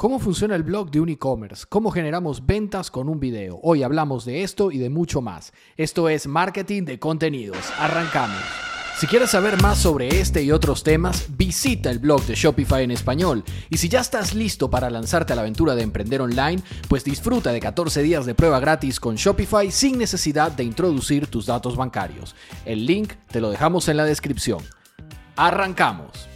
¿Cómo funciona el blog de un e-commerce? ¿Cómo generamos ventas con un video? Hoy hablamos de esto y de mucho más. Esto es Marketing de Contenidos. Arrancamos. Si quieres saber más sobre este y otros temas, visita el blog de Shopify en español. Y si ya estás listo para lanzarte a la aventura de emprender online, pues disfruta de 14 días de prueba gratis con Shopify sin necesidad de introducir tus datos bancarios. El link te lo dejamos en la descripción. Arrancamos.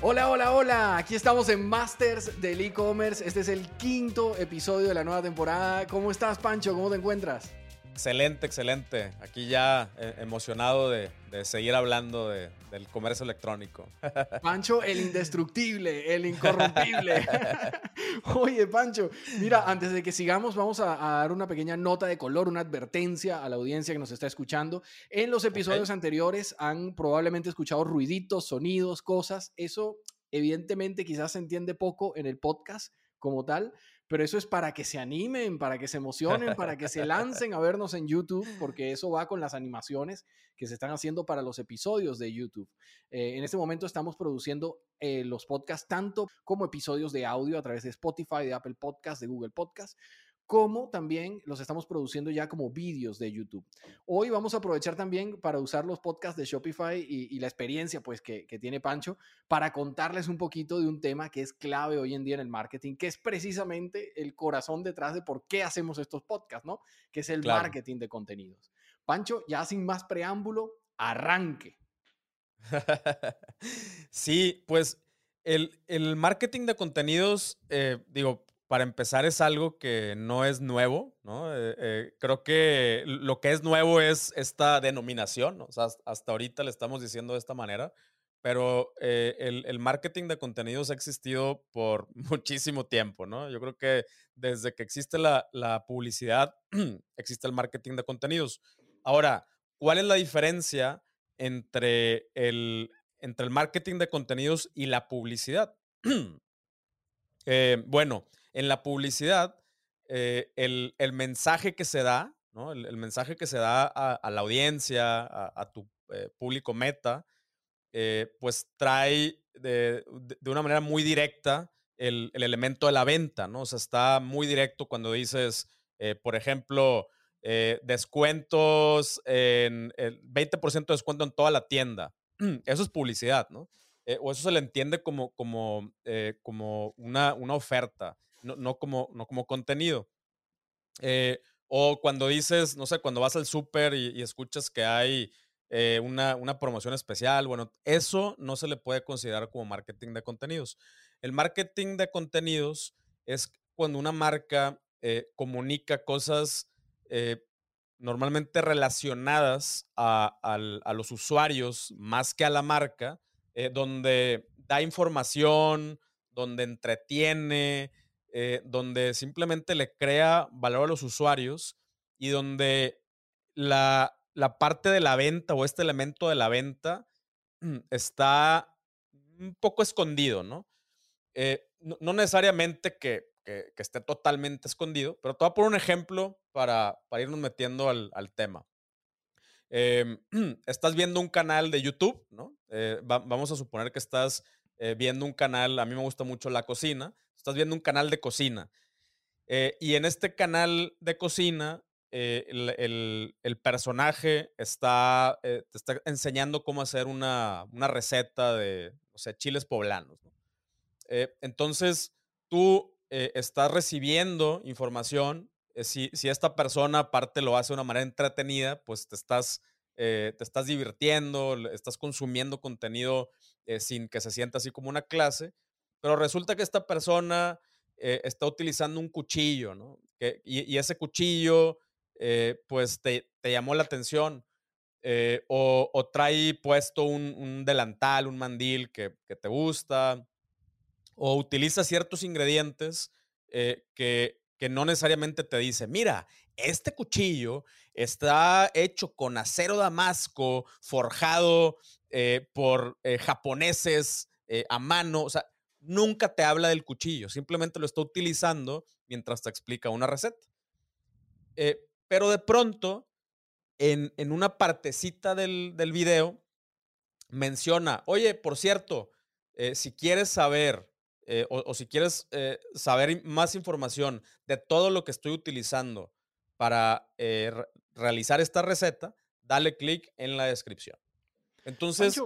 Hola, hola, hola. Aquí estamos en Masters del e-commerce. Este es el quinto episodio de la nueva temporada. ¿Cómo estás, Pancho? ¿Cómo te encuentras? Excelente, excelente. Aquí ya eh, emocionado de, seguir hablando del comercio electrónico. Pancho, el indestructible, el incorrumpible. Oye, Pancho, mira, antes de que sigamos, vamos a, dar una pequeña nota de color, una advertencia a la audiencia que nos está escuchando. En los episodios anteriores han probablemente escuchado ruiditos, sonidos, cosas. Eso, evidentemente, quizás se entiende poco en el podcast como tal, pero eso es para que se animen, para que se emocionen, para que se lancen a vernos en YouTube, porque eso va con las animaciones que se están haciendo para los episodios de YouTube. Eh, en este momento estamos produciendo eh, los podcasts tanto como episodios de audio a través de Spotify, de Apple Podcasts, de Google Podcasts, como también los estamos produciendo ya como vídeos de YouTube. Hoy vamos a aprovechar también para usar los podcasts de Shopify y, la experiencia pues que, tiene Pancho para contarles un poquito de un tema que es clave hoy en día en el marketing, que es precisamente el corazón detrás de por qué hacemos estos podcasts, ¿no? Que es el marketing de contenidos. Pancho, ya sin más preámbulo, arranque. sí, pues el, marketing de contenidos, eh, digo, para empezar, es algo que no es nuevo, ¿no? Eh, eh, creo que lo que es nuevo es esta denominación, o sea, hasta ahorita le estamos diciendo de esta manera, pero eh, el, marketing de contenidos ha existido por muchísimo tiempo, ¿no? Yo creo que desde que existe la, la publicidad, existe el marketing de contenidos. Ahora, ¿cuál es la diferencia entre el, entre el marketing de contenidos y la publicidad? bueno, en la publicidad, eh, el, mensaje que se da, ¿no? el, mensaje que se da a, la audiencia, a, tu eh, público meta, eh, pues trae de, una manera muy directa el, elemento de la venta, ¿no? O sea, está muy directo cuando dices, por ejemplo, descuentos, en, el 20% de descuento en toda la tienda. Eso es publicidad, ¿no? o eso se le entiende como, como, como una, una oferta no, como, no como contenido. Eh, o cuando dices, no sé, cuando vas al súper y, escuchas que hay eh, una, promoción especial, bueno, eso no se le puede considerar como marketing de contenidos. El marketing de contenidos es cuando una marca eh, comunica cosas normalmente relacionadas a, a, los usuarios más que a la marca, donde da información, donde entretiene, eh, donde simplemente le crea valor a los usuarios y donde la, parte de la venta o este elemento de la venta está un poco escondido, ¿no? Eh, no, necesariamente que, esté totalmente escondido, pero te voy a poner un ejemplo para, irnos metiendo al, tema. Em, estás viendo un canal de YouTube, ¿no? Eh, vamos a suponer que estás viendo un canal, a mí me gusta mucho la cocina, estás viendo un canal de cocina. Eh, y en este canal de cocina, eh, el, personaje está, eh, te está enseñando cómo hacer una, receta de, o sea, chiles poblanos. entonces, tú estás recibiendo información. Si, si, esta persona aparte lo hace de una manera entretenida, pues te estás, te estás divirtiendo, estás consumiendo contenido sin que se sienta así como una clase. Pero resulta que esta persona eh, está utilizando un cuchillo, ¿no? y, ese cuchillo, eh, pues te, llamó la atención. Eh, o, trae puesto un, delantal, un mandil que, te gusta. O utiliza ciertos ingredientes que, que no necesariamente te dice, mira, este cuchillo está hecho con acero damasco, forjado por japoneses a mano. O sea, nunca te habla del cuchillo, simplemente lo está utilizando mientras te explica una receta. Eh, pero de pronto, en, una partecita del, video, menciona, oye, por cierto, eh, si quieres saber eh, o, si quieres eh, saber más información de todo lo que estoy utilizando para eh, realizar esta receta, dale clic en la descripción. Entonces...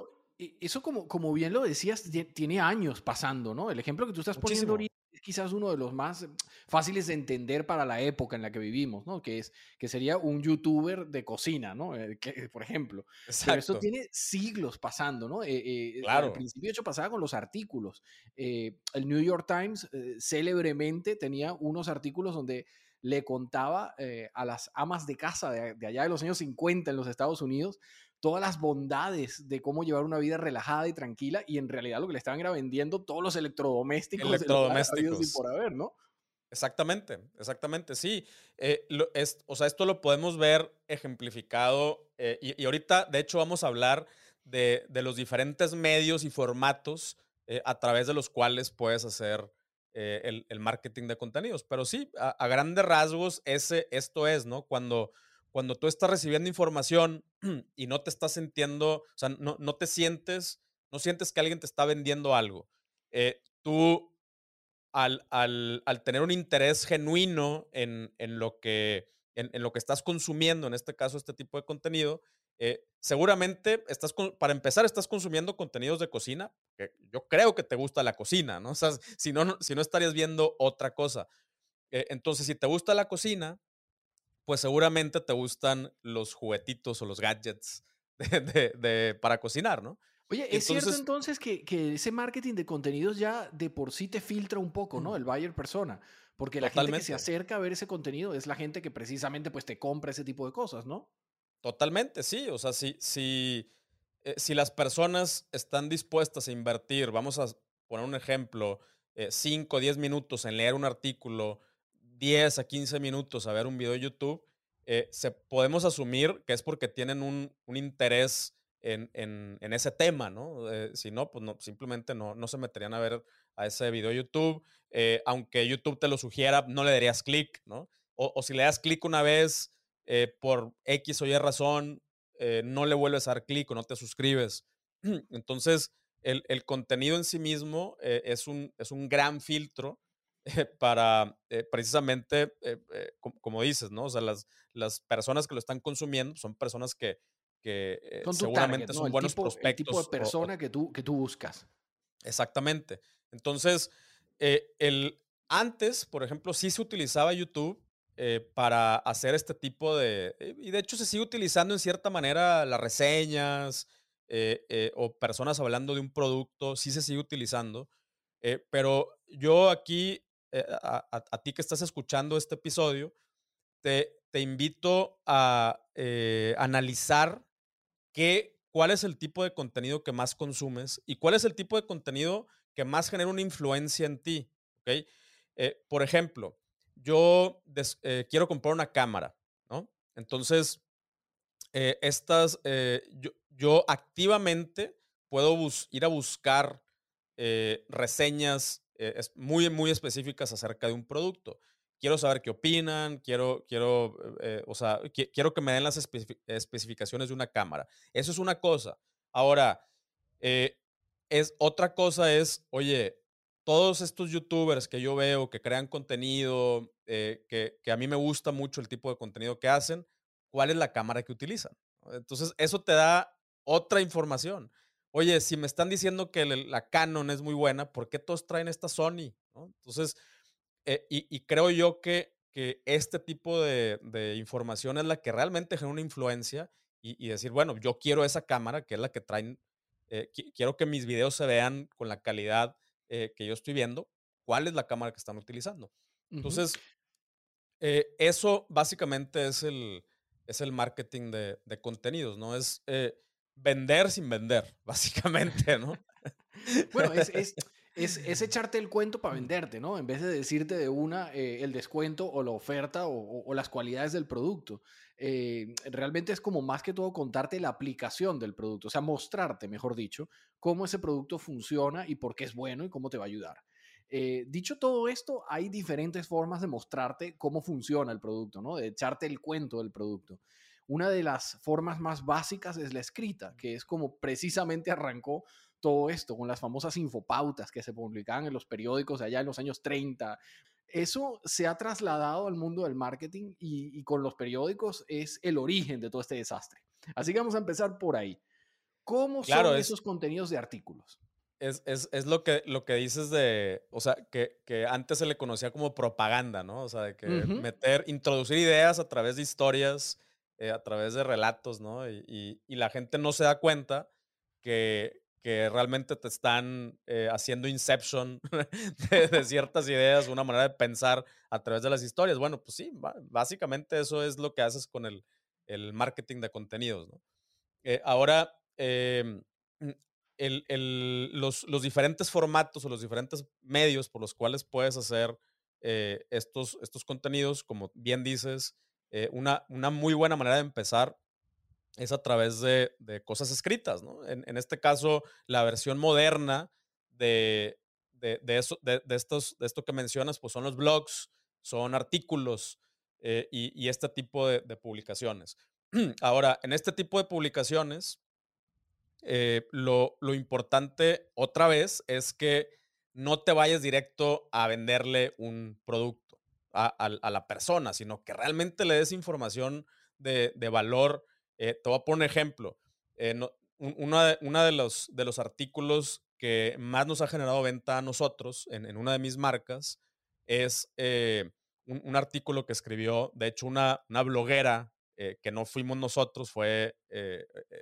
eso como, como bien lo decías, tiene años pasando, ¿no? El ejemplo que tú estás poniendo ahorita es quizás uno de los más fáciles de entender para la época en la que vivimos, ¿no? Que, es, que sería un youtuber de cocina, ¿no? Eh, que, por ejemplo. Pero esto tiene siglos pasando, ¿no? Eh, eh, claro. Al principio, de hecho, pasaba con los artículos. el New York Times célebremente tenía unos artículos donde le contaba a las amas de casa de, de allá de los años 50 en los Estados Unidos todas las bondades de cómo llevar una vida relajada y tranquila y en realidad lo que le estaban era vendiendo todos los electrodomésticos, electrodomésticos. por haber, ¿no? Exactamente, exactamente, sí. Eh, es, o sea, esto lo podemos ver ejemplificado eh, y, ahorita, de hecho, vamos a hablar de, los diferentes medios y formatos eh, a través de los cuales puedes hacer el, marketing de contenidos. Pero sí, a, grandes rasgos, ese, esto es, ¿no? Cuando cuando tú estás recibiendo información y no te estás sintiendo, o sea, no, no te sientes, no sientes que alguien te está vendiendo algo. Eh, tú, al, al, al, tener un interés genuino en, en lo que, en, lo que estás consumiendo, en este caso este tipo de contenido, eh, seguramente estás, para empezar, estás consumiendo contenidos de cocina, que yo creo que te gusta la cocina, ¿no? O sea, si no, si no estarías viendo otra cosa. Eh, entonces, si te gusta la cocina, pues seguramente te gustan los juguetitos o los gadgets de, para cocinar, ¿no? Oye, es cierto entonces que, ese marketing de contenidos ya de por sí te filtra un poco, ¿no? El buyer persona. Porque la gente que se acerca a ver ese contenido es la gente que precisamente pues te compra ese tipo de cosas, ¿no? Totalmente, sí. O sea, si, si, eh, si las personas están dispuestas a invertir, vamos a poner un ejemplo, 5 o 10 minutos en leer un artículo, 10 a 15 minutos a ver un video de YouTube, eh, se, podemos asumir que es porque tienen un, un interés en, en, en, ese tema, ¿no? Eh, si no, pues no, simplemente no, no se meterían a ver a ese video de YouTube. Aunque YouTube te lo sugiera, no le darías clic, ¿no? O, o, si le das clic una vez por X o Y razón, no le vuelves a dar clic o no te suscribes. Entonces, el, el contenido en sí mismo es, un, es un gran filtro para eh, precisamente, eh, eh, como, dices, ¿no? O sea, las, las personas que lo están consumiendo son personas que, que seguramente son buenos prospectos. El tipo de persona que, tú, que tú buscas. Exactamente. Entonces, el, antes, por ejemplo, sí se utilizaba YouTube para hacer este tipo de... y de hecho se sigue utilizando en cierta manera las reseñas o personas hablando de un producto, sí se sigue utilizando. pero yo aquí eh, a, ti que estás escuchando este episodio, te, te invito a eh, analizar qué, cuál es el tipo de contenido que más consumes y cuál es el tipo de contenido que más genera una influencia en ti. ¿okay? Eh, por ejemplo, yo quiero comprar una cámara, ¿no? Entonces, estas, yo, yo, activamente puedo ir a buscar reseñas eh, es muy, muy específicas acerca de un producto. Quiero saber qué opinan, quiero, quiero, eh, o sea, quiero que me den las especificaciones de una cámara. Eso es una cosa. Ahora, eh, es, otra cosa es, oye, todos estos youtubers que yo veo que crean contenido, que, que, a mí me gusta mucho el tipo de contenido que hacen, ¿cuál es la cámara que utilizan? Entonces, eso te da otra información oye, si me están diciendo que la Canon es muy buena, ¿por qué todos traen esta Sony? Entonces, eh, y, creo yo que, que este tipo de, información es la que realmente genera una influencia y, decir, bueno, yo quiero esa cámara, que es la que traen, eh, quiero que mis videos se vean con la calidad eh, que yo estoy viendo, ¿cuál es la cámara que están utilizando? Entonces, eso básicamente es el, es el marketing de, de contenidos, ¿no? Es vender sin vender, básicamente, ¿no? bueno, es, es, echarte el cuento para venderte, ¿no? En vez de decirte de una eh, el descuento o la oferta o, las cualidades del producto. Eh, realmente es como más que todo contarte la aplicación del producto, o sea, mostrarte, mejor dicho, cómo ese producto funciona y por qué es bueno y cómo te va a ayudar. Eh, dicho todo esto, hay diferentes formas de mostrarte cómo funciona el producto, ¿no? De echarte el cuento del producto. Una de las formas más básicas es la escrita, que es como precisamente arrancó todo esto, con las famosas infopautas que se publicaban en los periódicos allá en los años 30. Eso se ha trasladado al mundo del marketing y, con los periódicos es el origen de todo este desastre. Así que vamos a empezar por ahí. ¿Cómo son esos contenidos de artículos? Es, lo, que, lo que dices de, o sea, que, antes se le conocía como propaganda, ¿no? O sea, de que meter, introducir ideas a través de historias, eh, a través de relatos, ¿no? Y, la gente no se da cuenta que, realmente te están eh, haciendo inception de, ciertas ideas, una manera de pensar a través de las historias. Bueno, pues sí, básicamente eso es lo que haces con el, marketing de contenidos, ¿no? Eh, ahora, em, los, los, diferentes formatos o los diferentes medios por los cuales puedes hacer estos, estos contenidos, como bien dices, eh, una, una, muy buena manera de empezar es a través de, cosas escritas, ¿no? En, este caso, la versión moderna de, de, eso, de, estos, de esto que mencionas, pues son los blogs, son artículos eh, y, este tipo de, publicaciones. Ahora, en este tipo de publicaciones, eh, lo, lo, importante otra vez es que no te vayas directo a venderle un producto a, la persona, sino que realmente le des información de, valor. Eh, te voy a poner un ejemplo. Eh, uno de, los, de los artículos que más nos ha generado venta a nosotros en, una de mis marcas es eh, un, artículo que escribió, de hecho, una, una bloguera que no fuimos nosotros, fue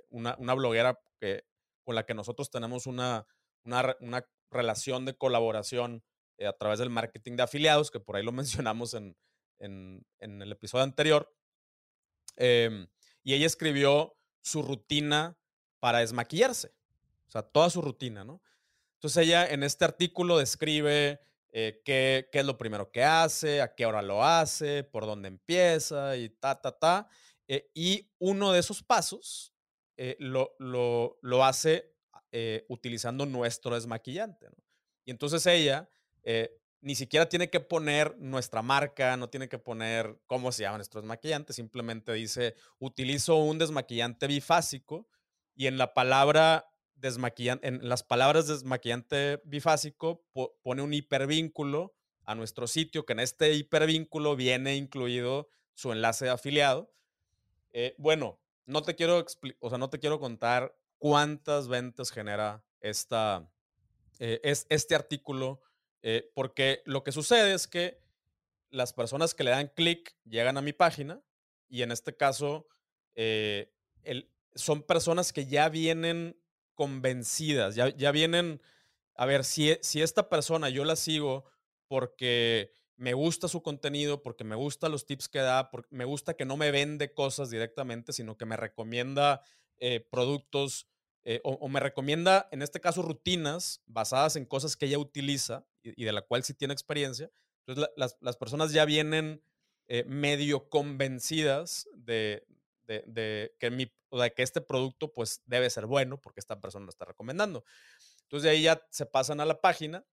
una, una, bloguera que, con la que nosotros tenemos una, una, una relación de colaboración eh, a través del marketing de afiliados, que por ahí lo mencionamos en, el episodio anterior. Y ella escribió su rutina para desmaquillarse, o sea, toda su rutina, ¿no? Entonces ella en este artículo describe eh, qué, es lo primero que hace, a qué hora lo hace, por dónde empieza y ta, ta, ta. Eh, y uno de esos pasos lo, lo, hace utilizando nuestro desmaquillante. Y entonces ella eh, ni siquiera tiene que poner nuestra marca, no tiene que poner cómo se llama nuestro desmaquillante, simplemente dice, utilizo un desmaquillante bifásico y en la palabra desmaquillante, en las palabras desmaquillante bifásico pone un hipervínculo a nuestro sitio, que en este hipervínculo viene incluido su enlace de afiliado. Eh, bueno, no te quiero o sea, no te quiero contar cuántas ventas genera esta, eh, es, este artículo eh, porque lo que sucede es que las personas que le dan clic llegan a mi página y en este caso eh, son personas que ya vienen convencidas, ya, vienen, a ver, si, si esta persona yo la sigo porque me gusta su contenido, porque me gusta los tips que da, porque me gusta que no me vende cosas directamente, sino que me recomienda eh, productos eh, o, me recomienda, en este caso, rutinas basadas en cosas que ella utiliza y, de la cual sí tiene experiencia. Entonces, las, personas ya vienen eh, medio convencidas de, que mi, de que este producto pues debe ser bueno porque esta persona lo está recomendando. Entonces, de ahí ya se pasan a la página,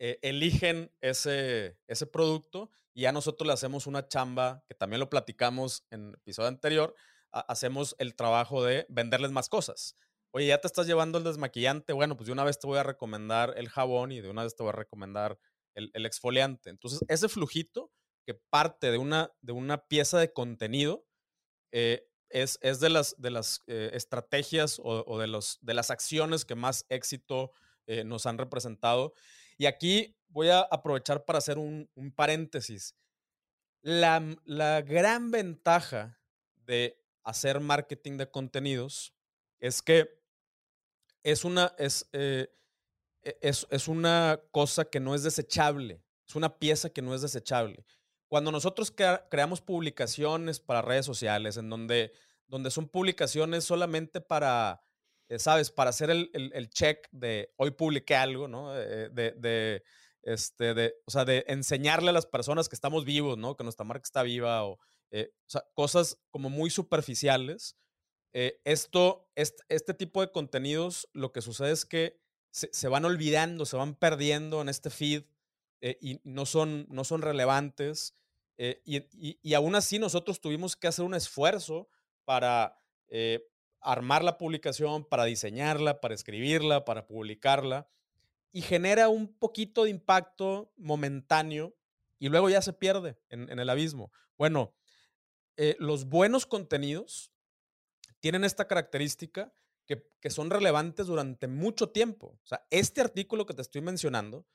eh, eligen ese, ese producto y ya nosotros le hacemos una chamba, que también lo platicamos en el episodio anterior, hacemos el trabajo de venderles más cosas. Oye, ya te estás llevando el desmaquillante, bueno, pues de una vez te voy a recomendar el jabón y de una vez te voy a recomendar el, exfoliante. Entonces, ese flujito que parte de una, de una pieza de contenido eh, es, es, de las, de las eh, estrategias o, de, los, de las acciones que más éxito eh, nos han representado. Y aquí voy a aprovechar para hacer un, un paréntesis. La, la gran ventaja de hacer marketing de contenidos es que es una, es, eh, e, es, es, una cosa que no es desechable, es una pieza que no es desechable. Cuando nosotros creamos publicaciones para redes sociales, en donde, donde son publicaciones solamente para, eh, ¿sabes? Para hacer el, el, check de hoy publiqué algo, ¿no? Eh, de, de, este, de, o sea, de enseñarle a las personas que estamos vivos, ¿no? Que nuestra marca está viva eh, o sea, cosas como muy superficiales. Eh, esto, este, este, tipo de contenidos, lo que sucede es que se, van olvidando, se van perdiendo en este feed eh, y no son, no son relevantes. y, y, aún así nosotros tuvimos que hacer un esfuerzo para armar la publicación, para diseñarla, para escribirla, para publicarla, y genera un poquito de impacto momentáneo y luego ya se pierde en, el abismo. Bueno, eh, los buenos contenidos tienen esta característica que, son relevantes durante mucho tiempo. O sea, este artículo que te estoy mencionando,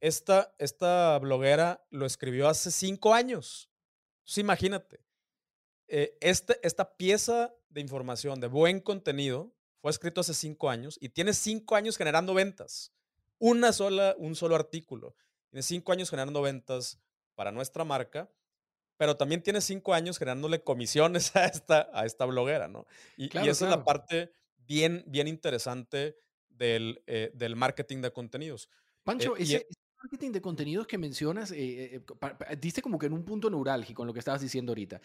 esta, esta bloguera lo escribió hace cinco años. Entonces, imagínate, eh, este, esta pieza de información de buen contenido fue escrito hace cinco años y tiene cinco años generando ventas. Una sola, un solo artículo. Tiene cinco años generando ventas para nuestra marca, pero también tiene cinco años generándole comisiones a esta, a esta bloguera, ¿no? Y, esa es la parte bien, bien interesante del, eh, del marketing de contenidos. Pancho, eh, ese, marketing de contenidos que mencionas, eh, diste como que en un punto neurálgico en lo que estabas diciendo ahorita.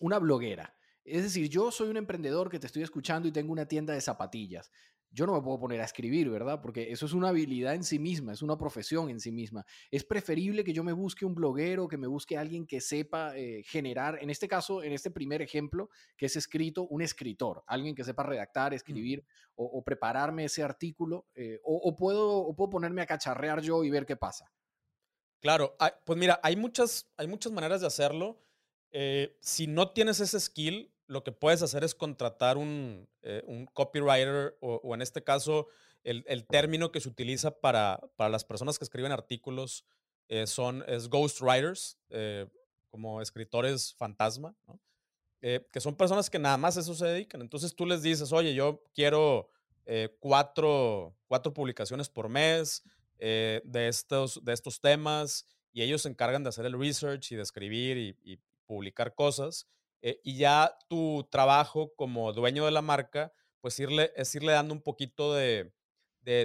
una bloguera. Es decir, yo soy un emprendedor que te estoy escuchando y tengo una tienda de zapatillas yo no me puedo poner a escribir, ¿verdad? Porque eso es una habilidad en sí misma, es una profesión en sí misma. Es preferible que yo me busque un bloguero, que me busque alguien que sepa eh, generar, en este caso, en este primer ejemplo, que es escrito, un escritor, alguien que sepa redactar, mm. escribir o, prepararme ese artículo, eh, o, puedo, puedo ponerme a cacharrear yo y ver qué pasa. Claro, pues mira, hay muchas, hay muchas maneras de hacerlo. Eh, si no tienes ese skill, lo que puedes hacer es contratar un, eh, copywriter o, en este caso el, término que se utiliza para, las personas que escriben artículos eh, son es ghostwriters, eh, como escritores fantasma, que son personas que nada más a eso se dedican. Entonces tú les dices, oye, yo quiero cuatro, cuatro, publicaciones por mes de, estos, de estos temas y ellos se encargan de hacer el research y de escribir y publicar cosas. Eh, y ya tu trabajo como dueño de la marca, pues irle, es irle dando un poquito de,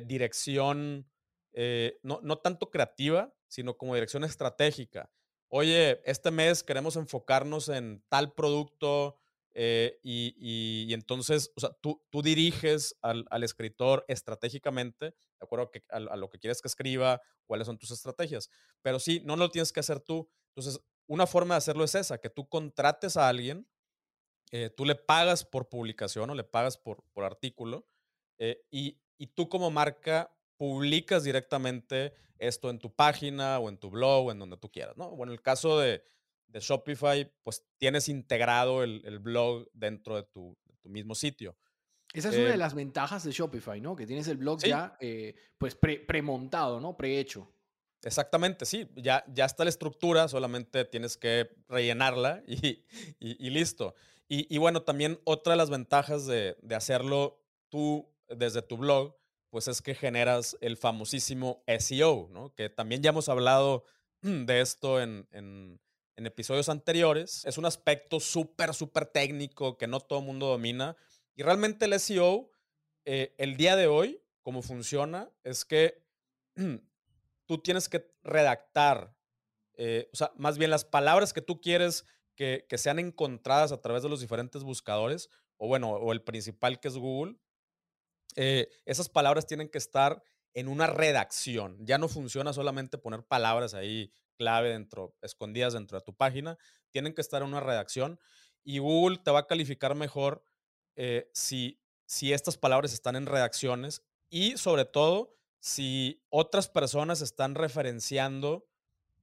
dirección, eh, no, no, tanto creativa, sino como dirección estratégica. Oye, este mes queremos enfocarnos en tal producto eh, y, entonces, o sea, tú, tú diriges al, al, escritor estratégicamente, de acuerdo a, a, lo que quieres que escriba, cuáles son tus estrategias. Pero sí, no lo tienes que hacer tú. Entonces, una forma de hacerlo es esa, que tú contrates a alguien, eh, tú le pagas por publicación o le pagas por, por artículo eh, y, tú como marca publicas directamente esto en tu página o en tu blog o en donde tú quieras, ¿no? Bueno, en el caso de, Shopify, pues tienes integrado el, blog dentro de tu, mismo sitio. Esa es una de eh las ventajas de Shopify, ¿no? Que tienes el blog ya pues premontado, ¿no? Prehecho. Exactamente, sí, ya, ya está la estructura, solamente tienes que rellenarla y, listo. Y, bueno, también otra de las ventajas de, hacerlo tú desde tu blog, pues es que generas el famosísimo SEO, ¿no? Que también ya hemos hablado de esto en, episodios anteriores. Es un aspecto súper, súper técnico que no todo el mundo domina. Y realmente el SEO, eh, el día de hoy, como funciona, es que tú tienes que redactar, eh, o sea, más bien las palabras que tú quieres que, sean encontradas a través de los diferentes buscadores, o bueno, o el principal que es Google, eh, esas palabras tienen que estar en una redacción. Ya no funciona solamente poner palabras ahí clave dentro, escondidas dentro de tu página, tienen que estar en una redacción y Google te va a calificar mejor eh, si, si estas palabras están en redacciones y sobre todo si otras personas están referenciando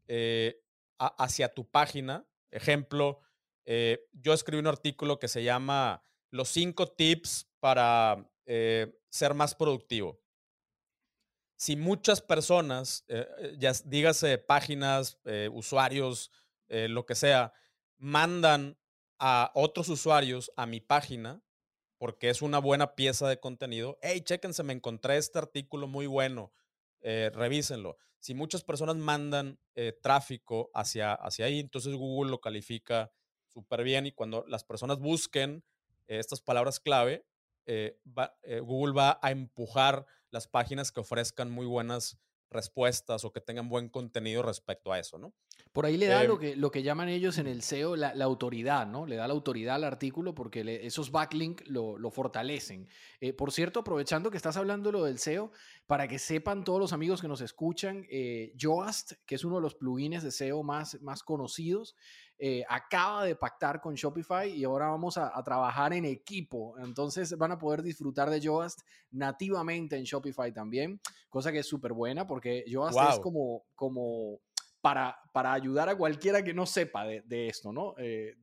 eh, hacia tu página. Ejemplo, eh, yo escribí un artículo que se llama Los cinco tips para eh, ser más productivo. Si muchas personas, ya dígase páginas, usuarios, lo que sea, mandan a otros usuarios a mi página, porque es una buena pieza de contenido. Hey, chéquense, me encontré este artículo muy bueno, eh, revísenlo. Si muchas personas mandan eh, tráfico hacia, hacia ahí, entonces Google lo califica súper bien y cuando las personas busquen eh, estas palabras clave, Google va a empujar las páginas que ofrezcan muy buenas respuestas o que tengan buen contenido respecto a eso, ¿no? Por ahí le da lo, em que, lo que llaman ellos en el SEO la, autoridad, ¿no? Le da la autoridad al artículo porque esos backlinks lo, lo fortalecen. Eh, por cierto, aprovechando que estás hablando lo del SEO, para que sepan todos los amigos que nos escuchan, eh, Yoast, que es uno de los plugins de SEO más, más conocidos, eh, acaba de pactar con Shopify y ahora vamos a, trabajar en equipo. Entonces van a poder disfrutar de Yoast nativamente en Shopify también, cosa que es súper buena porque Yoast es como, como para, para ayudar a cualquiera que no sepa de, esto, ¿no? Eh,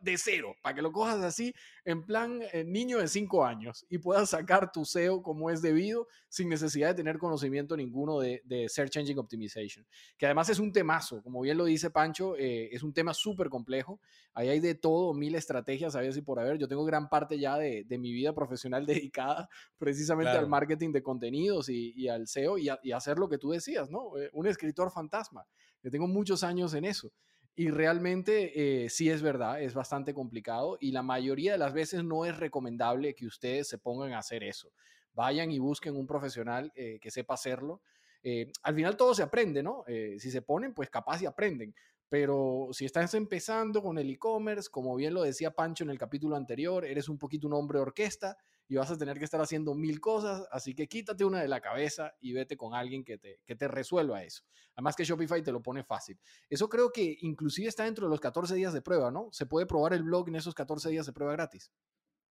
de, cero, para que lo cojas así, en plan eh, niño de cinco años y puedas sacar tu SEO como es debido, sin necesidad de tener conocimiento ninguno de, Search Engine Optimization. Que además es un temazo, como bien lo dice Pancho, eh, es un tema súper complejo. Ahí hay de todo, mil estrategias, a ver si por haber. Yo tengo gran parte ya de, mi vida profesional dedicada precisamente al marketing de contenidos y, al SEO y, y hacer lo que tú decías, ¿no? un escritor fantasma. Yo tengo muchos años en eso. Y realmente eh, sí es verdad, es bastante complicado y la mayoría de las veces no es recomendable que ustedes se pongan a hacer eso. Vayan y busquen un profesional eh, que sepa hacerlo. Eh, al final todo se aprende, ¿no? si se ponen, pues capaz y aprenden. Pero si estás empezando con el e-commerce, como bien lo decía Pancho en el capítulo anterior, eres un poquito un hombre orquesta, y vas a tener que estar haciendo mil cosas, así que quítate una de la cabeza y vete con alguien que te, que te resuelva eso. Además que Shopify te lo pone fácil. Eso creo que inclusive está dentro de los 14 días de prueba, ¿no? Se puede probar el blog en esos 14 días de prueba gratis.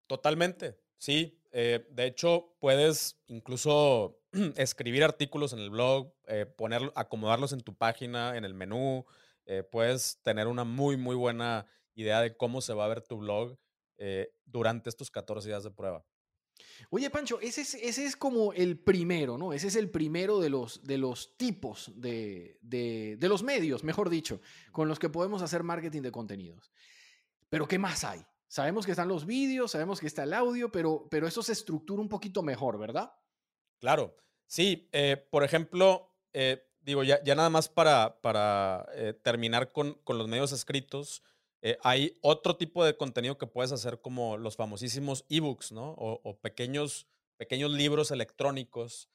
Totalmente, sí. Eh, de hecho, puedes incluso escribir artículos en el blog, eh, acomodarlos en tu página, en el menú. Eh, puedes tener una muy, muy buena idea de cómo se va a ver tu blog durante estos 14 días de prueba. Oye, Pancho, ese es, ese es como el primero, ¿no? Ese es el primero de los, de los tipos de, de, los medios, mejor dicho, con los que podemos hacer marketing de contenidos. Pero ¿qué más hay? Sabemos que están los vídeos, sabemos que está el audio, pero, pero eso se estructura un poquito mejor, ¿verdad? Claro, sí. Eh, por ejemplo, eh, digo, ya, ya, nada más para, para eh, terminar con, con los medios escritos, eh, hay otro tipo de contenido que puedes hacer como los famosísimos ebooks, ¿no? O, pequeños, pequeños libros electrónicos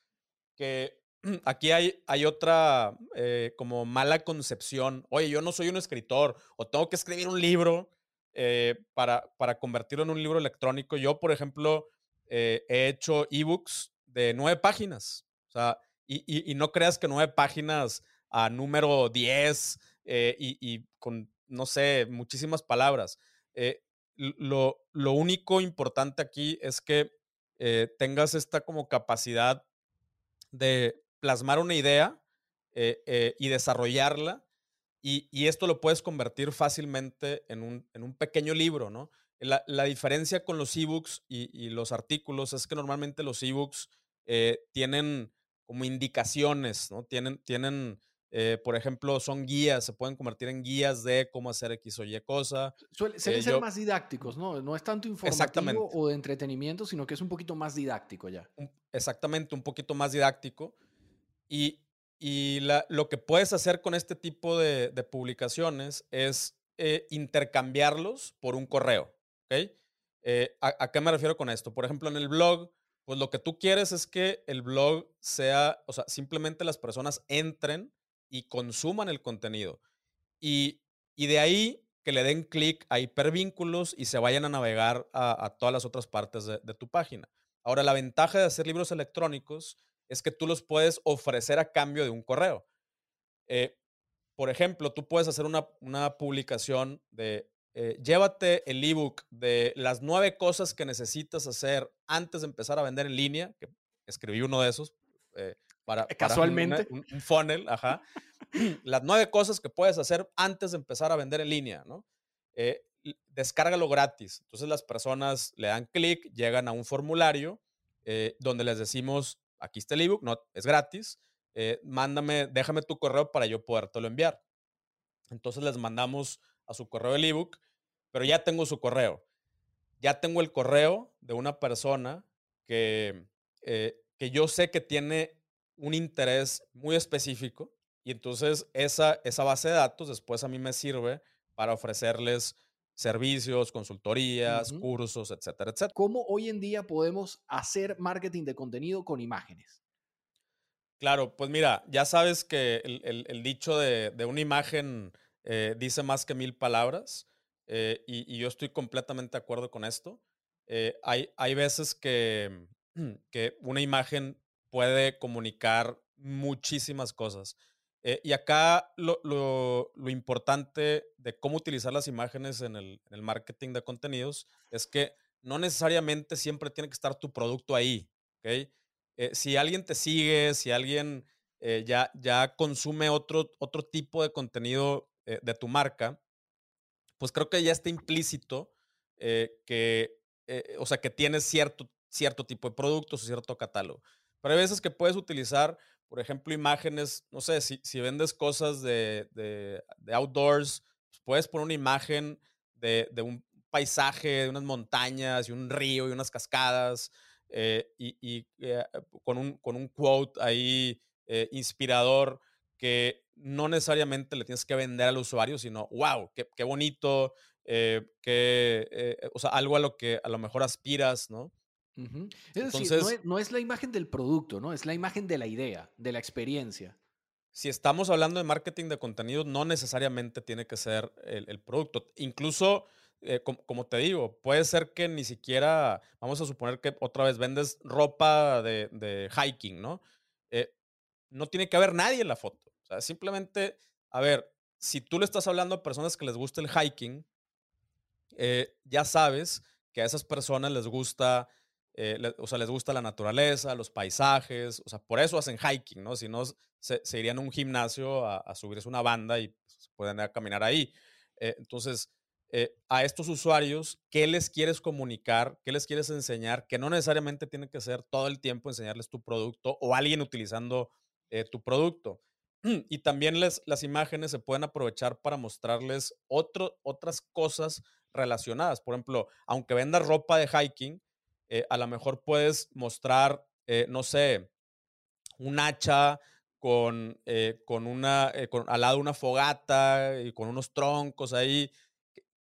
que aquí hay, hay otra eh, como mala concepción. Oye, yo no soy un escritor o tengo que escribir un libro eh, para, para convertirlo en un libro electrónico. Yo, por ejemplo, he hecho ebooks de nueve páginas. O sea, y, y, no creas que nueve páginas a número 10 y, y con no sé, muchísimas palabras. Eh, lo, lo, único importante aquí es que eh, tengas esta como capacidad de plasmar una idea eh, y desarrollarla y, esto lo puedes convertir fácilmente en un, en un pequeño libro, ¿no? La, la, diferencia con los ebooks y, y los artículos es que normalmente los ebooks tienen como indicaciones, ¿no? Tienen, tienen eh, por ejemplo, son guías, se pueden convertir en guías de cómo hacer X o Y cosa. Suelen eh, ser más didácticos, ¿no? No es tanto informativo o de entretenimiento, sino que es un poquito más didáctico ya. exactamente, un poquito más didáctico. Y, y lo que puedes hacer con este tipo de, publicaciones es eh, intercambiarlos por un correo, ¿ok? ¿a, ¿A qué me refiero con esto? Por ejemplo, en el blog, pues lo que tú quieres es que el blog sea, o sea, simplemente las personas entren y consuman el contenido. Y, de ahí que le den clic a hipervínculos y se vayan a navegar a, todas las otras partes de, tu página. Ahora, la ventaja de hacer libros electrónicos es que tú los puedes ofrecer a cambio de un correo. Eh, por ejemplo, tú puedes hacer una, publicación de eh, llévate el ebook de las nueve cosas que necesitas hacer antes de empezar a vender en línea, que escribí uno de esos, eh, para, eh, Casualmente. un, funnel, ajá. Las nueve cosas que puedes hacer antes de empezar a vender en línea, ¿no? Eh, descárgalo gratis. Entonces las personas le dan clic, llegan a un formulario eh, donde les decimos, aquí está el ebook, no, es gratis, eh, mándame, déjame tu correo para yo podértelo enviar. Entonces les mandamos a su correo el ebook, pero ya tengo su correo. Ya tengo el correo de una persona que, que yo sé que tiene un interés muy específico y entonces esa, esa base de datos después a mí me sirve para ofrecerles servicios, consultorías, cursos, etcétera, etcétera. ¿Cómo hoy en día podemos hacer marketing de contenido con imágenes? Claro, pues mira, ya sabes que el, dicho de, una imagen eh, dice más que mil palabras eh, y, yo estoy completamente de acuerdo con esto. Eh, hay, hay veces que, que una imagen puede comunicar muchísimas cosas. Eh, y acá lo, lo, lo, importante de cómo utilizar las imágenes en el, en el, marketing de contenidos es que no necesariamente siempre tiene que estar tu producto ahí. ¿okay? Eh, si alguien te sigue, si alguien eh, ya, ya consume otro, otro tipo de contenido eh, de tu marca, pues creo que ya está implícito que, o sea, que tienes cierto, cierto tipo de productos o cierto catálogo. Pero hay veces que puedes utilizar, por ejemplo, imágenes, no sé, si, si vendes cosas de, de, de outdoors, pues puedes poner una imagen de, de, un paisaje, de unas montañas y un río y unas cascadas, eh, y, eh, con, un, con un quote ahí eh, inspirador que no necesariamente le tienes que vender al usuario, sino, wow, qué, qué bonito, que, o sea, algo a lo que a lo mejor aspiras, ¿no? Es Entonces, decir, no es, no es, la imagen del producto, ¿no? Es la imagen de la idea, de la experiencia. Si estamos hablando de marketing de contenido, no necesariamente tiene que ser el, el producto. Incluso eh, como, te digo, puede ser que ni siquiera, vamos a suponer que otra vez vendes ropa de, hiking, ¿no? Eh, no tiene que haber nadie en la foto. O sea, simplemente, a ver, si tú le estás hablando a personas que les gusta el hiking, eh, ya sabes que a esas personas les gusta, o sea, les gusta la naturaleza, los paisajes, o sea, por eso hacen hiking, ¿no? Si no, se, irían a un gimnasio a, subirse una banda y pues, pueden caminar ahí. entonces, eh, a estos usuarios qué les quieres comunicar, qué les quieres enseñar, que no necesariamente tiene que ser todo el tiempo enseñarles tu producto o alguien utilizando eh, tu producto. Y también les, las imágenes se pueden aprovechar para mostrarles otras cosas relacionadas. Por ejemplo, aunque vendas ropa de hiking, eh, a lo mejor puedes mostrar, no sé, un hacha con, con una, al lado una fogata y con unos troncos ahí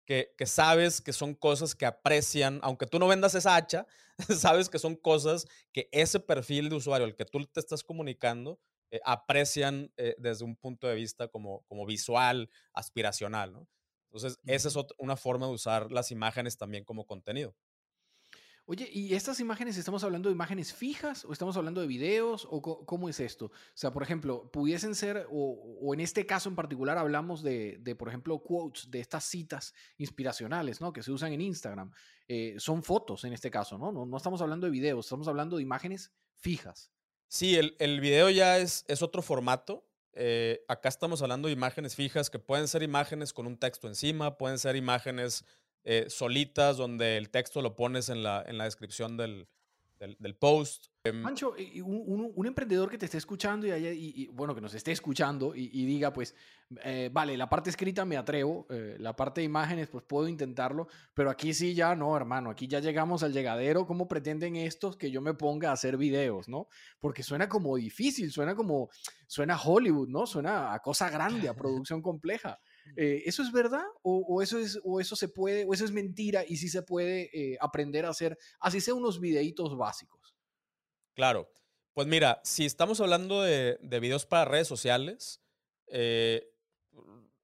que, sabes que son cosas que aprecian, aunque tú no vendas esa hacha, sabes que son cosas que ese perfil de usuario al que tú te estás comunicando eh, aprecian eh, desde un punto de vista como, como visual, aspiracional, ¿no? Entonces, esa es una forma de usar las imágenes también como contenido. Oye, ¿y estas imágenes estamos hablando de imágenes fijas o estamos hablando de videos o cómo es esto? O sea, por ejemplo, pudiesen ser, o, en este caso en particular hablamos de, por ejemplo, quotes, de estas citas inspiracionales, ¿no? Que se usan en Instagram. Eh, son fotos en este caso, ¿no? ¿no? estamos hablando de videos, estamos hablando de imágenes fijas. Sí, el, video ya es, es otro formato. Eh, acá estamos hablando de imágenes fijas que pueden ser imágenes con un texto encima, pueden ser imágenes eh, solitas donde el texto lo pones en la, en la descripción del, del, post. Em, Mancho, un, un, emprendedor que te esté escuchando y, y, bueno, que nos esté escuchando y, diga, pues, eh, vale, la parte escrita me atrevo, eh, la parte de imágenes, pues puedo intentarlo, pero aquí sí ya no, hermano, aquí ya llegamos al llegadero, ¿cómo pretenden estos que yo me ponga a hacer videos, no? Porque suena como difícil, suena como, suena Hollywood, ¿no? Suena a cosa grande, a producción compleja. Eh, ¿Eso es verdad? ¿O, eso es, ¿O eso se puede, o eso es mentira y sí se puede eh, aprender a hacer, así sea unos videitos básicos? Claro. Pues mira, si estamos hablando de, videos para redes sociales, eh,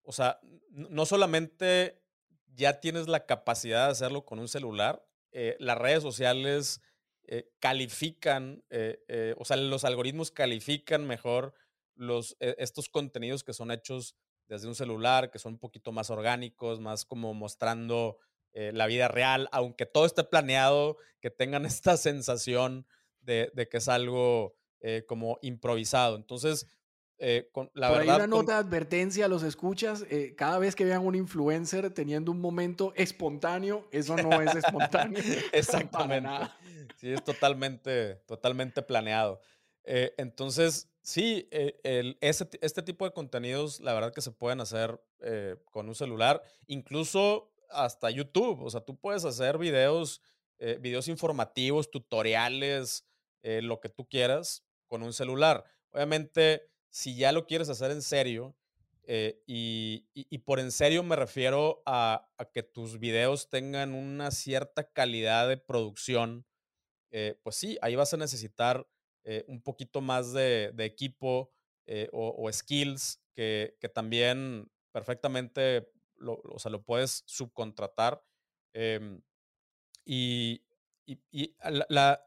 o sea, no solamente ya tienes la capacidad de hacerlo con un celular, las redes sociales califican, o sea, los algoritmos califican mejor los, estos contenidos que son hechos desde un celular, que son un poquito más orgánicos, más como mostrando eh, la vida real, aunque todo esté planeado, que tengan esta sensación de, que es algo eh, como improvisado. Entonces, eh, con, la Por verdad. Ahí una nota de advertencia a los escuchas: cada vez que vean un influencer teniendo un momento espontáneo, eso no es espontáneo. Exactamente. Sí, es totalmente, totalmente planeado. entonces, Sí, eh, este tipo de contenidos, la verdad que se pueden hacer eh, con un celular, incluso hasta YouTube. O sea, tú puedes hacer videos, eh, videos informativos, tutoriales, lo que tú quieras con un celular. Obviamente, si ya lo quieres hacer en serio, y, por en serio me refiero a, que tus videos tengan una cierta calidad de producción, pues sí, ahí vas a necesitar eh, un poquito más de, equipo eh, o, skills que, también perfectamente lo, o sea, lo puedes subcontratar. Em, y, la,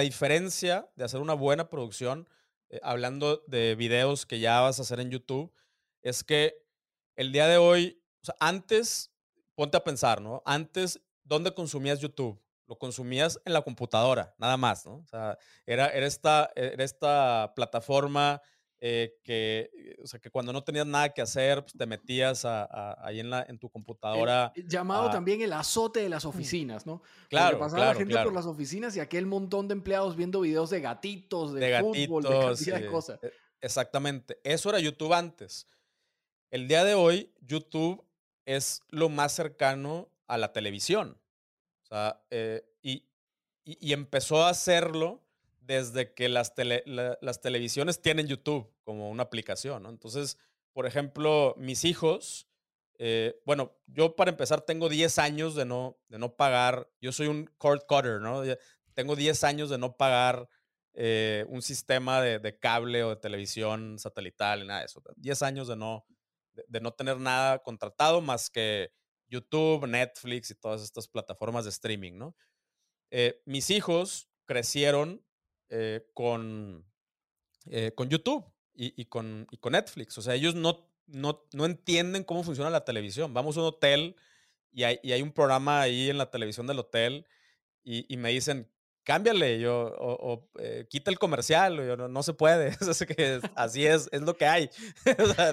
diferencia de hacer una buena producción eh, hablando de videos que ya vas a hacer en YouTube, es que el día de hoy, o sea, antes, ponte a pensar, ¿no? Antes, ¿dónde consumías YouTube? Lo consumías en la computadora, nada más, ¿no? O sea, era, era, esta, era esta plataforma eh, que, o sea, que cuando no tenías nada que hacer, pues te metías ahí en, la, en tu computadora. llamado también el azote de las oficinas, ¿no? Claro, pasaba la gente por las oficinas y aquel montón de empleados viendo videos de gatitos, de, fútbol, de de cosas. E, exactamente. Eso era YouTube antes. El día de hoy, YouTube es lo más cercano a la televisión. Eh, y, empezó a hacerlo desde que las, las televisiones tienen YouTube como una aplicación. Entonces, por ejemplo, mis hijos, eh, bueno, yo para empezar tengo 10 años de no, de no pagar, yo soy un cord cutter, ¿no? Tengo 10 años de no pagar eh, un sistema de, cable o de televisión satelital, nada de eso. 10 años de no, de no tener nada contratado más que YouTube, Netflix y todas estas plataformas de streaming, ¿no? Eh, mis hijos crecieron eh, con, eh, con YouTube y, con, Netflix. O sea, ellos no, no, no entienden cómo funciona la televisión. Vamos a un hotel y hay, y hay un programa ahí en la televisión del hotel y me dicen, cámbiale, yo, o, eh, quita el comercial, yo, no, se puede, es que así es, es lo que hay.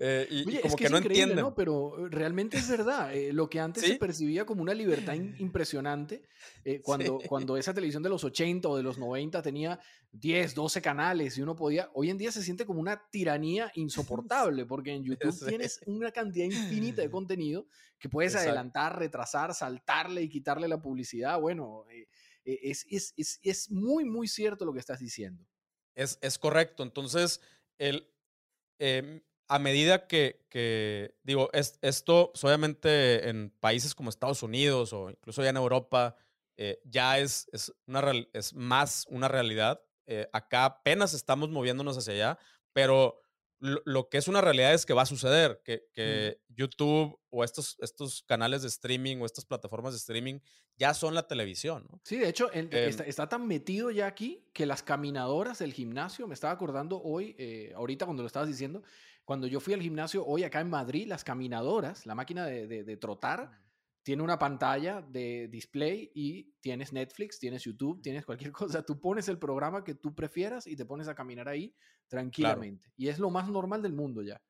Eh, y, como que, no entienden. ¿no? Pero eh, realmente es verdad, lo que antes se percibía como una libertad impresionante, cuando, cuando esa televisión de los 80 o de los 90 tenía 10, 12 canales y uno podía, hoy en día se siente como una tiranía insoportable, porque en YouTube tienes una cantidad infinita de contenido que puedes adelantar, retrasar, saltarle y quitarle la publicidad, bueno e, es, es, es, muy, muy cierto lo que estás diciendo. Es, es correcto. Entonces, el, em, a medida que, que digo, es, esto pues, obviamente en países como Estados Unidos o incluso ya en Europa, eh, ya es, es, una, es más una realidad. Eh, acá apenas estamos moviéndonos hacia allá, pero lo, que es una realidad es que va a suceder, que, que YouTube o estos, estos canales de streaming o estas plataformas de streaming ya son la televisión. ¿no? Sí, de hecho, em está, tan metido ya aquí que las caminadoras del gimnasio, me estaba acordando hoy, eh, ahorita cuando lo estabas diciendo, cuando yo fui al gimnasio hoy acá en Madrid, las caminadoras, la máquina de, de trotar, tiene una pantalla de display y tienes Netflix, tienes YouTube, tienes cualquier cosa. Tú pones el programa que tú prefieras y te pones a caminar ahí tranquilamente. Y es lo más normal del mundo ya.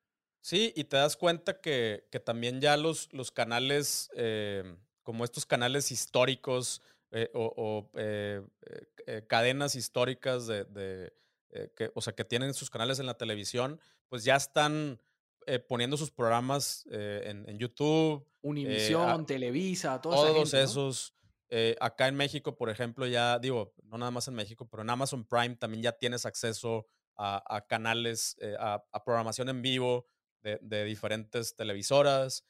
Sí, y te das cuenta que, también ya los, los canales, eh, como estos canales históricos eh, o, eh, cadenas históricas de, que, o sea, que tienen sus canales en la televisión, pues ya están poniendo sus programas en, YouTube. Univisión, Televisa, todos esos. acá en México, por ejemplo, ya digo, no nada más en México, pero en Amazon Prime también ya tienes acceso a, canales, eh, a, programación en vivo de, diferentes televisoras.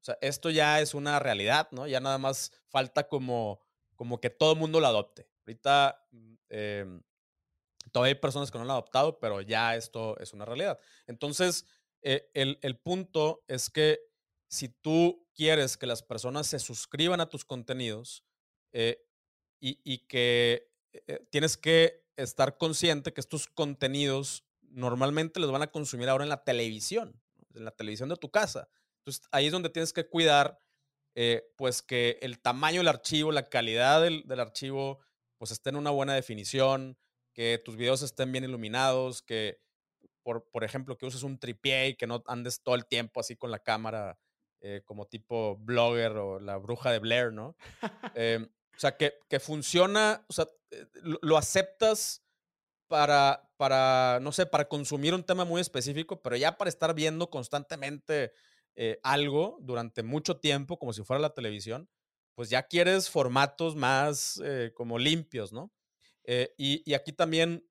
O sea, esto ya es una realidad, ¿no? Ya nada más falta como, como que todo el mundo lo adopte. Ahorita mm, em, todavía hay personas que no lo han adoptado, pero ya esto es una realidad. Entonces, eh, el, el punto es que si tú quieres que las personas se suscriban a tus contenidos eh, y, y, que tienes que estar consciente que estos contenidos normalmente los van a consumir ahora en la televisión, en la televisión de tu casa. Entonces ahí es donde tienes que cuidar, eh, pues que el tamaño del archivo, la calidad del, archivo, pues esté en una buena definición, que tus videos estén bien iluminados, que, por, por ejemplo, que uses un tripié y que no andes todo el tiempo así con la cámara eh, como tipo blogger o la bruja de Blair, ¿no? Em, o sea, que, que funciona, o sea, eh, lo, aceptas para, para, no sé, para consumir un tema muy específico, pero ya para estar viendo constantemente eh, algo durante mucho tiempo, como si fuera la televisión, pues ya quieres formatos más eh, como limpios, ¿no? y, y, aquí también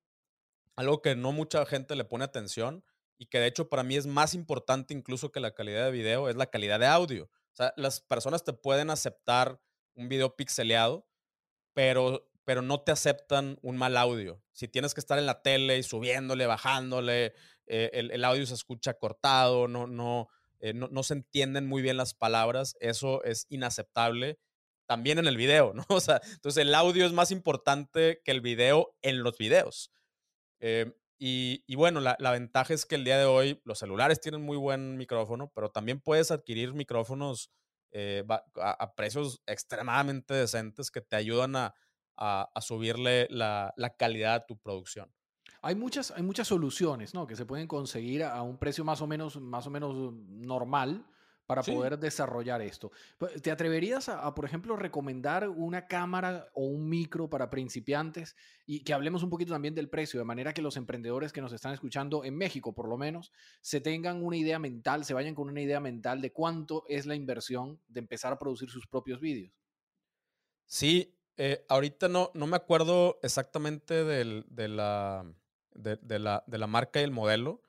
algo que no mucha gente le pone atención y que de hecho para mí es más importante incluso que la calidad de video, es la calidad de audio. O sea, las personas te pueden aceptar un video pixeleado, pero, pero no te aceptan un mal audio. Si tienes que estar en la tele y subiéndole, bajándole, eh, el, audio se escucha cortado, no, no, eh, no, no, se entienden muy bien las palabras, eso es inaceptable. También en el video, ¿no? O sea, entonces el audio es más importante que el video en los videos. Eh, Y, bueno, la, ventaja es que el día de hoy los celulares tienen muy buen micrófono, pero también puedes adquirir micrófonos eh, a, precios extremadamente decentes que te ayudan a, subirle la, la, calidad a tu producción. Hay muchas, hay muchas soluciones ¿no? que se pueden conseguir a un precio más o menos, más o menos normal para poder desarrollar esto. Pues, ¿Te atreverías a, por ejemplo, recomendar una cámara o un micro para principiantes? Y que hablemos un poquito también del precio, de manera que los emprendedores que nos están escuchando en México, por lo menos, se tengan una idea mental, se vayan con una idea mental de cuánto es la inversión de empezar a producir sus propios vídeos. Sí, eh, ahorita no, no me acuerdo exactamente del, de, la, de, la, de, la, marca y el modelo,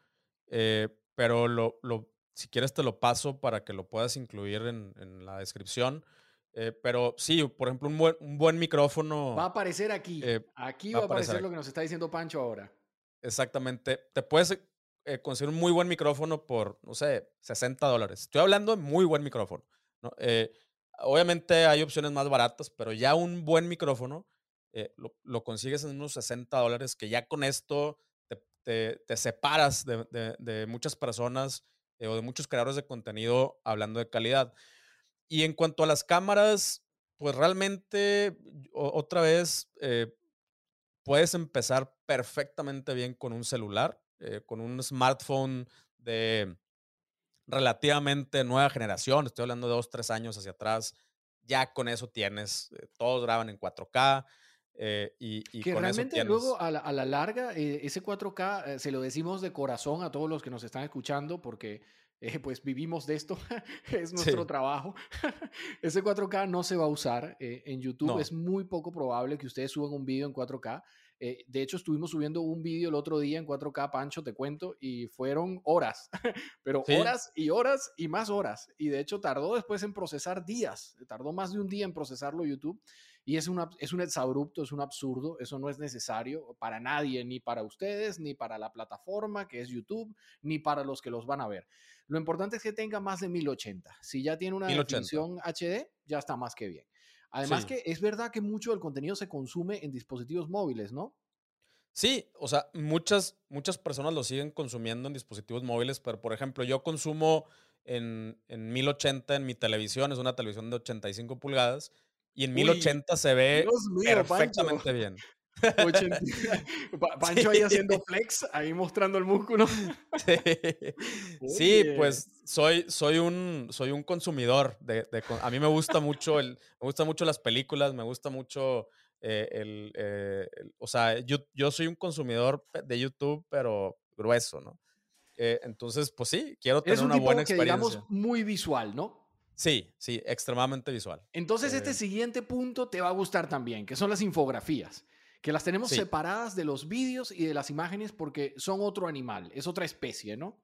eh, pero lo, lo si quieres te lo paso para que lo puedas incluir en, la descripción. Eh, pero sí, por ejemplo, un buen, un buen, micrófono. Va a aparecer aquí. Eh, aquí va, a aparecer, lo que nos está diciendo Pancho ahora. Exactamente. Te puedes eh, conseguir un muy buen micrófono por, no sé, 60 dólares. Estoy hablando de muy buen micrófono. obviamente hay opciones más baratas, pero ya un buen micrófono lo, consigues en unos 60 dólares, que ya con esto te, te, separas de, de, de muchas personas eh, o de muchos creadores de contenido hablando de calidad. Y en cuanto a las cámaras, pues realmente, otra vez, eh, puedes empezar perfectamente bien con un celular, eh, con un smartphone de relativamente nueva generación, estoy hablando de dos, tres años hacia atrás, ya con eso tienes, todos graban en 4K, y, que realmente luego a la, larga, ese 4K se lo decimos de corazón a todos los que nos están escuchando porque eh, pues vivimos de esto, es nuestro trabajo. Ese 4K no se va a usar eh, en YouTube, es muy poco probable que ustedes suban un video en 4K. Eh, de hecho, estuvimos subiendo un video el otro día en 4K, Pancho, te cuento, y fueron horas, pero horas y horas y más horas. Y de hecho, tardó después en procesar días, tardó más de un día en procesarlo YouTube. Y es, una, es un exabrupto, es un absurdo, eso no es necesario para nadie, ni para ustedes, ni para la plataforma que es YouTube, ni para los que los van a ver. Lo importante es que tenga más de 1080. Si ya tiene una definición HD, ya está más que bien. Además que es verdad que mucho del contenido se consume en dispositivos móviles, ¿no? Sí, o sea, muchas, muchas personas lo siguen consumiendo en dispositivos móviles, pero por ejemplo, yo consumo en, en 1080 en mi televisión, es una televisión de 85 pulgadas, y en 1080 se ve perfectamente bien. Pancho ahí haciendo flex, ahí mostrando el músculo. Sí, pues soy, soy, un, soy un consumidor. De, a mí me gusta mucho el, me gusta mucho las películas, me gusta mucho eh, eh, el, o sea, yo, yo soy un consumidor de YouTube, pero grueso, ¿no? Eh, entonces, pues sí, quiero tener una buena experiencia. Que, digamos, muy visual, ¿no? Sí, sí, extremadamente visual. Entonces, este siguiente punto te va a gustar también, que son las infografías que las tenemos separadas de los vídeos y de las imágenes porque son otro animal, es otra especie, ¿no?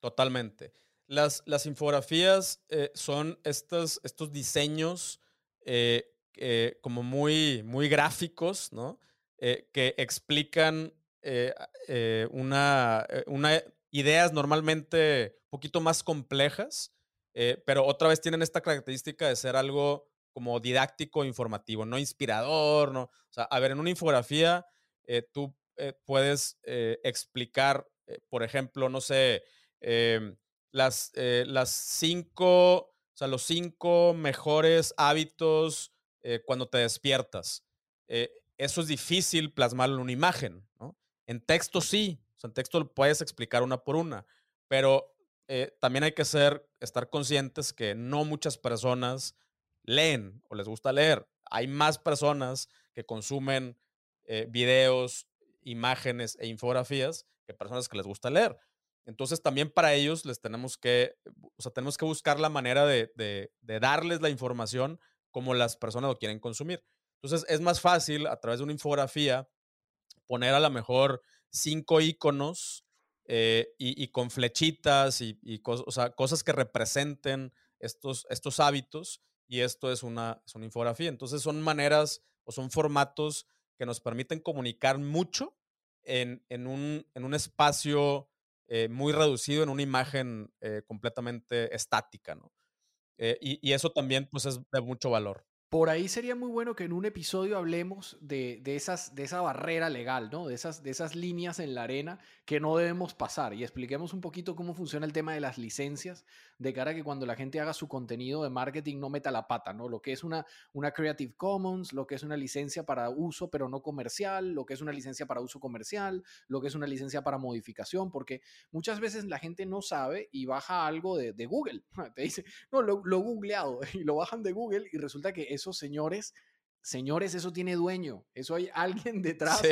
Totalmente. Las, las infografías eh, son estos, estos diseños eh, eh, como muy, muy gráficos, ¿no? que explican una, una, ideas normalmente un poquito más complejas, pero otra vez tienen esta característica de ser algo como didáctico, informativo, no inspirador, no. O sea, a ver, en una infografía eh, tú eh, puedes eh, explicar, por ejemplo, no sé, em, las, las cinco, o sea, los cinco mejores hábitos cuando te despiertas. eso es difícil plasmarlo en una imagen, ¿no? En texto sí, o sea, en texto lo puedes explicar una por una, pero también hay que ser, estar conscientes que no muchas personas leen o les gusta leer. Hay más personas que consumen eh, videos, imágenes e infografías que personas que les gusta leer. Entonces también para ellos les tenemos que, o sea, tenemos que buscar la manera de, de, darles la información como las personas lo quieren consumir. Entonces es más fácil a través de una infografía poner a lo mejor cinco iconos eh, y, con flechitas y, y cosas que representen estos, estos hábitos y esto es una, es una infografía. Entonces son maneras o son formatos que nos permiten comunicar mucho en, en, un, en un, espacio eh, muy reducido, en una imagen eh, completamente estática, ¿no? Y, y, eso también pues es de mucho valor. Por ahí sería muy bueno que en un episodio hablemos de, esas, de esa barrera legal, ¿no? De esas, de esas líneas en la arena que no debemos pasar y expliquemos un poquito cómo funciona el tema de las licencias de cara a que cuando la gente haga su contenido de marketing no meta la pata, ¿no? Lo que es una, una Creative Commons, lo que es una licencia para uso pero no comercial, lo que es una licencia para uso comercial, lo que es una licencia para modificación, porque muchas veces la gente no sabe y baja algo de, Google. Te dice, no, lo, lo googleado y lo bajan de Google y resulta que esos señores, señores, eso tiene dueño, eso hay alguien detrás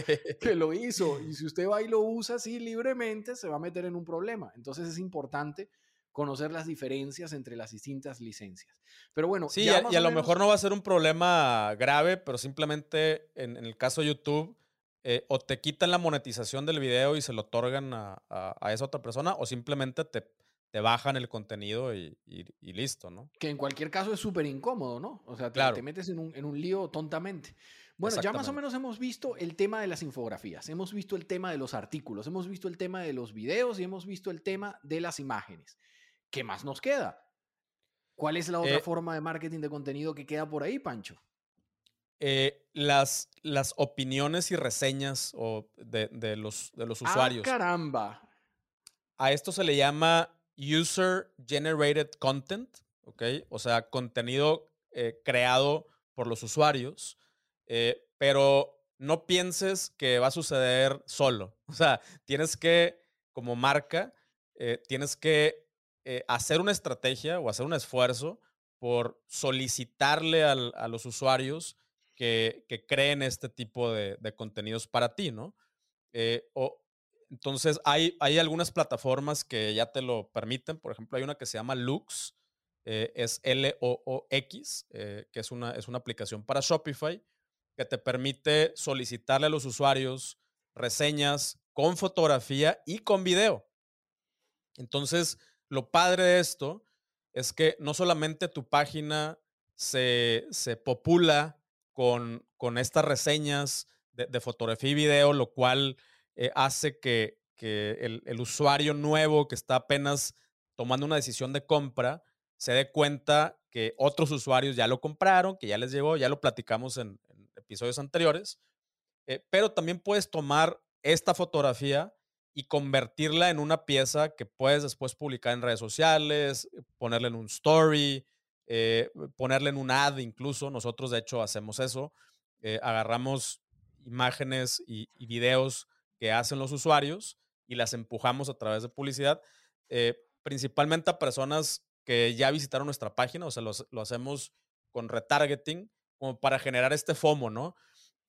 que lo hizo y si usted va y lo usa así libremente, se va a meter en un problema. Entonces es importante conocer las diferencias entre las distintas licencias. Pero bueno, sí, y a, lo mejor no va a ser un problema grave, pero simplemente en, el caso de YouTube, eh, o te quitan la monetización del video y se lo otorgan a, a esa otra persona, o simplemente te, te bajan el contenido y, listo, ¿no? Que en cualquier caso es súper incómodo, ¿no? O sea, te, te metes en un, en un, lío tontamente. Bueno, ya más o menos hemos visto el tema de las infografías, hemos visto el tema de los artículos, hemos visto el tema de los videos y hemos visto el tema de las imágenes. ¿Qué más nos queda? ¿Cuál es la otra eh forma de marketing de contenido que queda por ahí, Pancho? Eh, las, las opiniones y reseñas o de, de, los, de los ah, usuarios. ¡Ah, caramba! A esto se le llama user generated content, ¿ok? O sea, contenido eh, creado por los usuarios, eh, pero no pienses que va a suceder solo. O sea, tienes que, como marca, eh, tienes que hacer una estrategia o hacer un esfuerzo por solicitarle a los usuarios que, creen este tipo de, de contenidos para ti, ¿no? o, entonces, hay, hay algunas plataformas que ya te lo permiten. Por ejemplo, hay una que se llama Lux, eh, es L-O-O-X, eh, que es una, es una aplicación para Shopify que te permite solicitarle a los usuarios reseñas con fotografía y con video. Entonces, lo padre de esto es que no solamente tu página se, se popula con, con estas reseñas de, de, fotografía y video, lo cual eh, hace que, el, usuario nuevo que está apenas tomando una decisión de compra se dé cuenta que otros usuarios ya lo compraron, que ya les llegó, ya lo platicamos en, episodios anteriores, eh, pero también puedes tomar esta fotografía y convertirla en una pieza que puedes después publicar en redes sociales, ponerle en un story, eh, ponerle en un ad incluso. Nosotros de hecho hacemos eso. agarramos imágenes y videos que hacen los usuarios y las empujamos a través de publicidad, eh, principalmente a personas que ya visitaron nuestra página, o sea, lo, hacemos con retargeting, como para generar este FOMO, ¿no?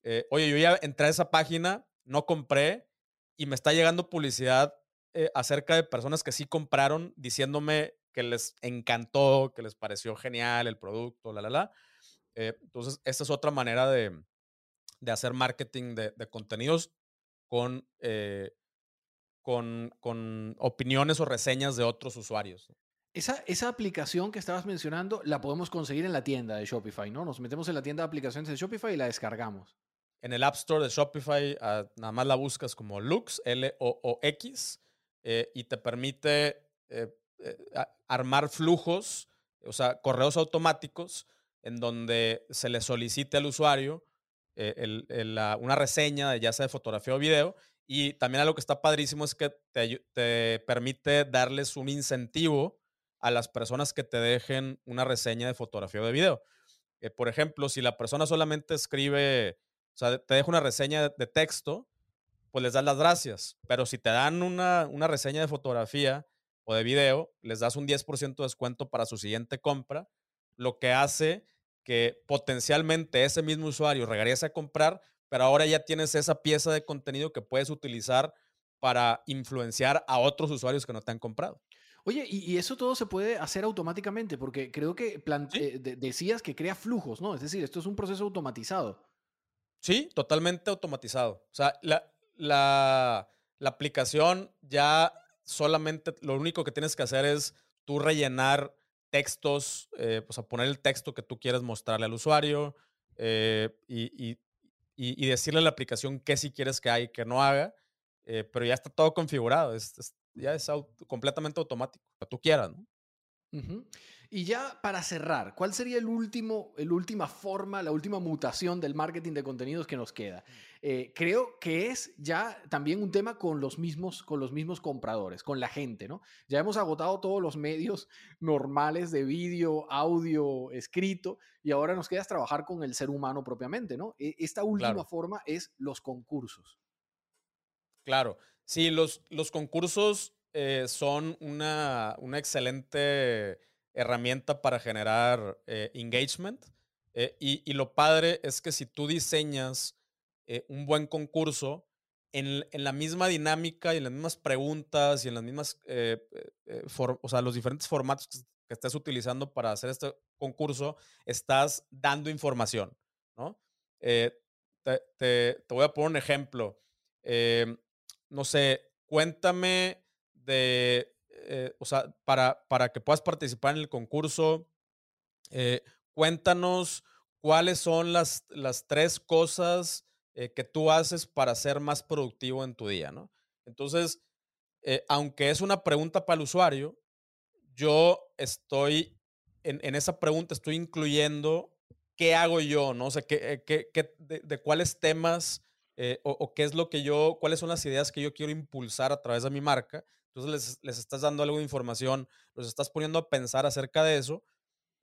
Eh, oye, yo ya entré a esa página, no compré y me está llegando publicidad eh, acerca de personas que sí compraron diciéndome que les encantó, que les pareció genial el producto, la, la, la. entonces, esta es otra manera de, hacer marketing de, de contenidos con, eh, con, con, opiniones o reseñas de otros usuarios. Esa, esa aplicación que estabas mencionando la podemos conseguir en la tienda de Shopify, ¿no? Nos metemos en la tienda de aplicaciones de Shopify y la descargamos. En el App Store de Shopify, ah, nada más la buscas como Lux, L-O-O-X, eh, y te permite eh, armar flujos, o sea, correos automáticos, en donde se le solicite al usuario eh, una reseña, ya sea de fotografía o video. Y también algo que está padrísimo es que te, permite darles un incentivo a las personas que te dejen una reseña de fotografía o de video. Eh, por ejemplo, si la persona solamente escribe, o sea, te deja una reseña de, texto, pues les das las gracias. Pero si te dan una, una reseña de fotografía o de video, les das un 10% de descuento para su siguiente compra, lo que hace que potencialmente ese mismo usuario regrese a comprar, pero ahora ya tienes esa pieza de contenido que puedes utilizar para influenciar a otros usuarios que no te han comprado. Oye, y, eso todo se puede hacer automáticamente, porque creo que eh, decías que crea flujos, ¿no? Es decir, esto es un proceso automatizado. Sí, totalmente automatizado. O sea, la, la, la aplicación ya solamente, lo único que tienes que hacer es tú rellenar textos, eh, pues a poner el texto que tú quieres mostrarle al usuario eh, y, decirle a la aplicación qué si quieres que haga y que no haga, eh, pero ya está todo configurado, ya es completamente automático, que tú quieras, ¿no? Y ya para cerrar, ¿cuál sería el último, la última forma, la última mutación del marketing de contenidos que nos queda? Eh, creo que es ya también un tema con los, mismos, con los mismos compradores, con la gente, ¿no? Ya hemos agotado todos los medios normales de vídeo, audio, escrito, y ahora nos queda trabajar con el ser humano propiamente, ¿no? E, esta última forma es los concursos. Claro, sí, los, los concursos eh, son una, una excelente herramienta para generar eh, engagement. Eh, y, lo padre es que si tú diseñas eh, un buen concurso, en, la misma dinámica y en las mismas preguntas y en las mismas, o sea, los diferentes formatos que, estés utilizando para hacer este concurso, estás dando información, ¿no? Te, te, voy a poner un ejemplo. no sé, cuéntame de eh, o sea, para, para que puedas participar en el concurso, eh, cuéntanos cuáles son las, las tres cosas eh, que tú haces para ser más productivo en tu día, ¿no? Entonces, aunque es una pregunta para el usuario, yo estoy, en, esa pregunta estoy incluyendo qué hago yo, ¿no? O sea, qué, qué, de, cuáles temas o, o, qué es lo que yo, cuáles son las ideas que yo quiero impulsar a través de mi marca entonces les, estás dando algo de información, los estás poniendo a pensar acerca de eso.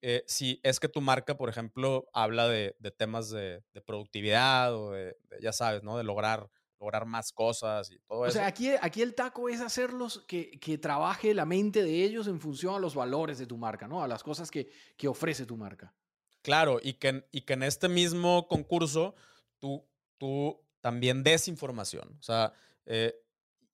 Eh, si es que tu marca, por ejemplo, habla de, temas de, productividad o de, ya sabes, ¿no? De lograr, lograr más cosas y todo eso. O sea, aquí, aquí el taco es hacerlos que, que, trabaje la mente de ellos en función a los valores de tu marca, ¿no? A las cosas que, que ofrece tu marca. Claro, y que, y que en este mismo concurso tú, tú también des información. O sea, eh,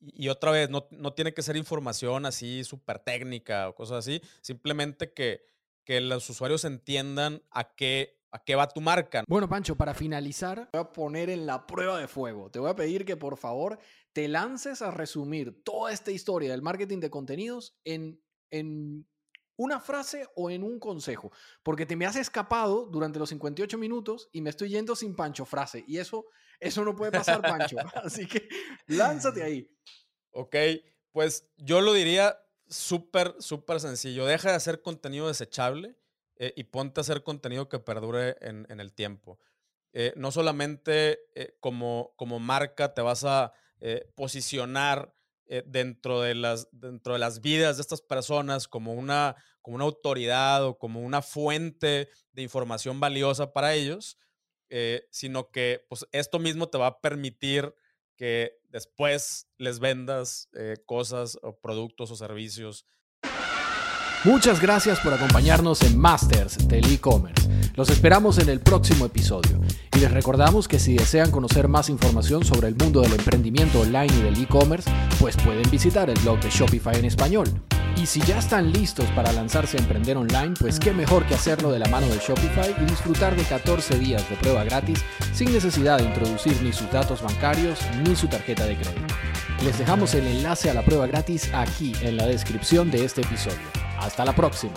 y otra vez, no, tiene que ser información así súper técnica o cosas así, simplemente que, que los usuarios entiendan a qué, a qué va tu marca. Bueno, Pancho, para finalizar, voy a poner en la prueba de fuego. Te voy a pedir que por favor te lances a resumir toda esta historia del marketing de contenidos en, en una frase o en un consejo, porque te me has escapado durante los 58 minutos y me estoy yendo sin Pancho frase, y eso, eso no puede pasar, Pancho. Así que lánzate ahí. Ok, pues yo lo diría súper, súper sencillo. Deja de hacer contenido desechable eh, y ponte a hacer contenido que perdure en, el tiempo. Eh, no solamente eh, como, como marca te vas a posicionar dentro, de las, dentro de las vidas de estas personas como una, como una autoridad o como una fuente de información valiosa para ellos, sino que pues, esto mismo te va a permitir que después les vendas eh, cosas o productos o servicios. Muchas gracias por acompañarnos en Masters del e-commerce. Los esperamos en el próximo episodio y les recordamos que si desean conocer más información sobre el mundo del emprendimiento online y del e-commerce, pues pueden visitar el blog de Shopify en español y si ya están listos para lanzarse a emprender online, pues qué mejor que hacerlo de la mano de Shopify y disfrutar de 14 días de prueba gratis sin necesidad de introducir ni sus datos bancarios ni su tarjeta de crédito. Les dejamos el enlace a la prueba gratis aquí en la descripción de este episodio. Hasta la próxima.